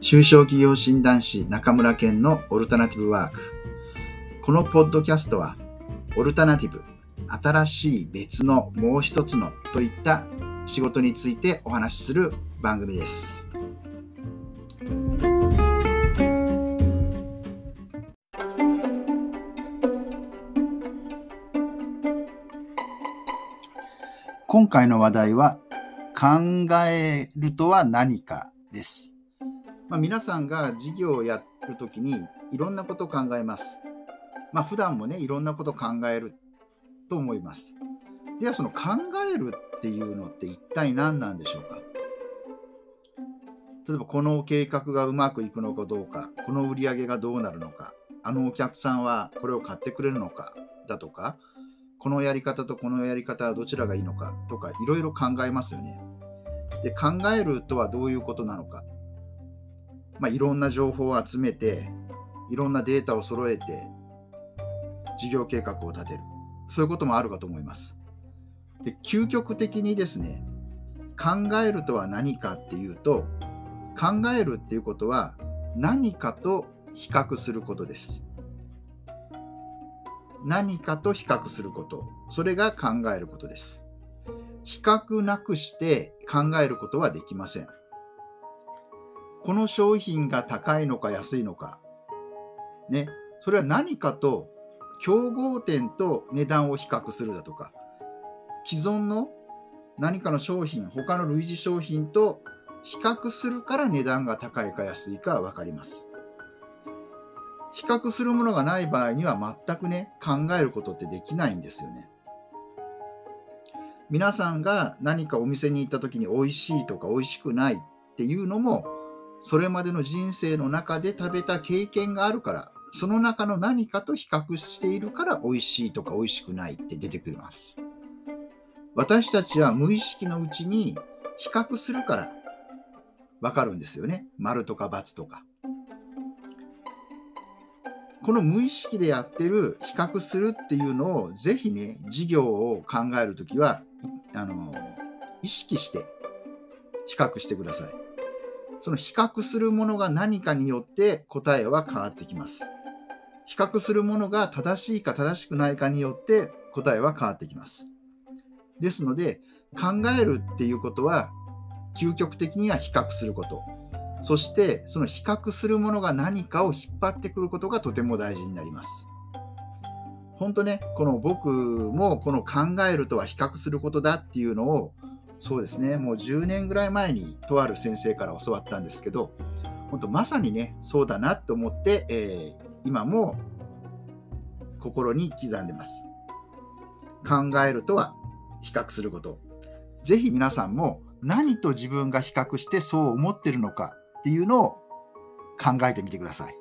中小企業診断士中村健のオルタナティブワーク。このポッドキャストは、オルタナティブ、新しい別のもう一つのといった仕事についてお話しする番組です。今回の話題は考えるとは何かです。まあ、皆さんが事業をやるときにいろんなことを考えます。まあ、普段もね、いろんなことを考えると思います。では、その考えるっていうのって一体何なんでしょうか？例えば、この計画がうまくいくのかどうか、この売り上げがどうなるのか、あのお客さんはこれを買ってくれるのかだとか、このやり方とこのやり方はどちらがいいのかとかいろいろ考えますよね。で考えるとはどういうことなのか、まあ、いろんな情報を集めていろんなデータを揃えて事業計画を立てるそういうこともあるかと思います。で究極的にですね考えるとは何かっていうと考えるっていうことは何かと比較することです。何かと比較すること、それが考えることです。比較なくして考えることはできません。この商品が高いのか安いのか、ね、それは何かと競合店と値段を比較するだとか、既存の何かの商品、他の類似商品と比較するから値段が高いか安いか分かります。比較するものがない場合には全くね、考えることってできないんですよね。皆さんが何かお店に行った時に美味しいとか美味しくないっていうのも、それまでの人生の中で食べた経験があるから、その中の何かと比較しているから美味しいとか美味しくないって出てくります。私たちは無意識のうちに比較するからわかるんですよね。丸とか×とか。この無意識でやってる比較するっていうのをぜひね事業を考えるときはあの意識して比較してください。その比較するものが何かによって答えは変わってきます。比較するものが正しいか正しくないかによって答えは変わってきます。ですので考えるっていうことは究極的には比較すること。そしてその比較するものが何かを引っ張ってくることがとても大事になります。本当ね、この僕もこの考えるとは比較することだっていうのをそうですね、もう10年ぐらい前にとある先生から教わったんですけど、本当まさにね、そうだなと思って、えー、今も心に刻んでます。考えるとは比較すること。ぜひ皆さんも何と自分が比較してそう思ってるのかっていうのを考えてみてください。